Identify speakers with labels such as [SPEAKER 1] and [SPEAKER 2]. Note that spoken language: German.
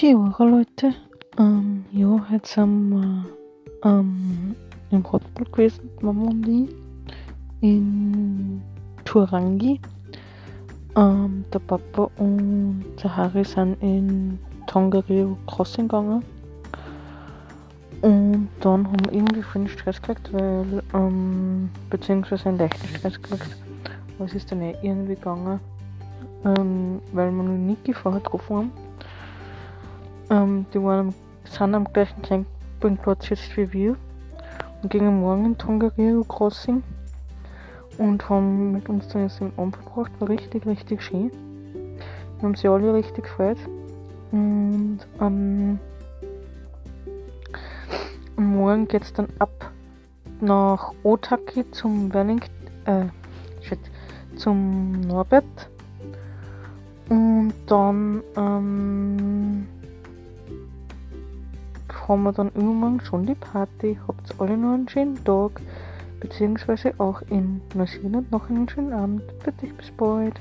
[SPEAKER 1] Kiora Leute, ähm, ja, heute sind wir ähm, im Hotpool gewesen, Mama und ich, in Turangi. Ähm, der Papa und der Harry sind in Tongariro Crossing gegangen. Und dann haben wir irgendwie viel Stress gekriegt, weil, ähm, beziehungsweise einen leichten Stress gekriegt. Aber es ist dann eh irgendwie gegangen, ähm, weil wir noch Niki vorher getroffen haben. Ähm, die waren sind am gleichen Campingplatz jetzt wie wir und gingen morgen in Tongariro Crossing und haben mit uns dann jetzt im Abend verbracht. War richtig, richtig schön. Wir haben sie alle richtig gefreut. Und ähm, Morgen geht es dann ab nach Otaki zum Wellington, äh, shit, zum Norbert. Und dann ähm, haben wir dann übermorgen schon die Party. Habt alle noch einen schönen Tag, beziehungsweise auch in Neuseeland noch einen schönen Abend. Bitte bis bald.